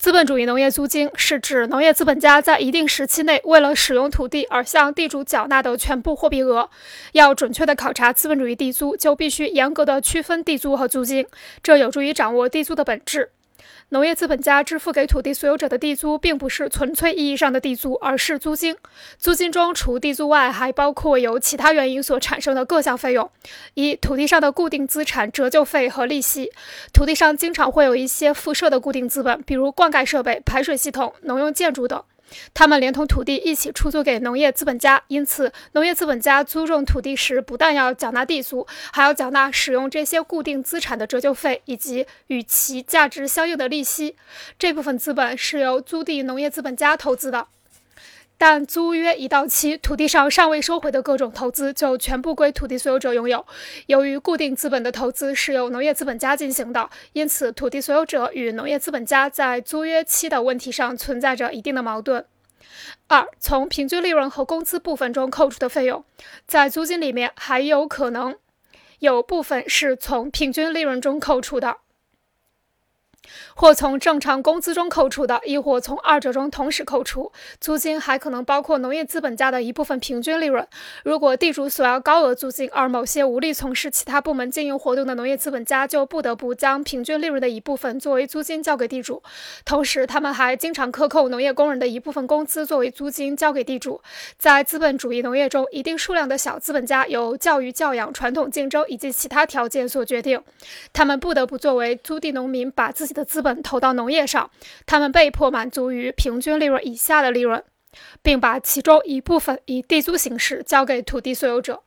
资本主义农业租金是指农业资本家在一定时期内为了使用土地而向地主缴纳的全部货币额。要准确的考察资本主义地租，就必须严格的区分地租和租金，这有助于掌握地租的本质。农业资本家支付给土地所有者的地租，并不是纯粹意义上的地租，而是租金。租金中除地租外，还包括由其他原因所产生的各项费用：一、土地上的固定资产折旧费和利息。土地上经常会有一些附设的固定资本，比如灌溉设备、排水系统、农用建筑等。他们连同土地一起出租给农业资本家，因此，农业资本家租种土地时，不但要缴纳地租，还要缴纳使用这些固定资产的折旧费以及与其价值相应的利息。这部分资本是由租地农业资本家投资的。但租约一到期，土地上尚未收回的各种投资就全部归土地所有者拥有。由于固定资本的投资是由农业资本家进行的，因此土地所有者与农业资本家在租约期的问题上存在着一定的矛盾。二、从平均利润和工资部分中扣除的费用，在租金里面还有可能有部分是从平均利润中扣除的。或从正常工资中扣除的，亦或从二者中同时扣除。租金还可能包括农业资本家的一部分平均利润。如果地主索要高额租金，而某些无力从事其他部门经营活动的农业资本家就不得不将平均利润的一部分作为租金交给地主。同时，他们还经常克扣农业工人的一部分工资作为租金交给地主。在资本主义农业中，一定数量的小资本家由教育、教养、传统竞争以及其他条件所决定，他们不得不作为租地农民把自己的的。资本投到农业上，他们被迫满足于平均利润以下的利润，并把其中一部分以地租形式交给土地所有者。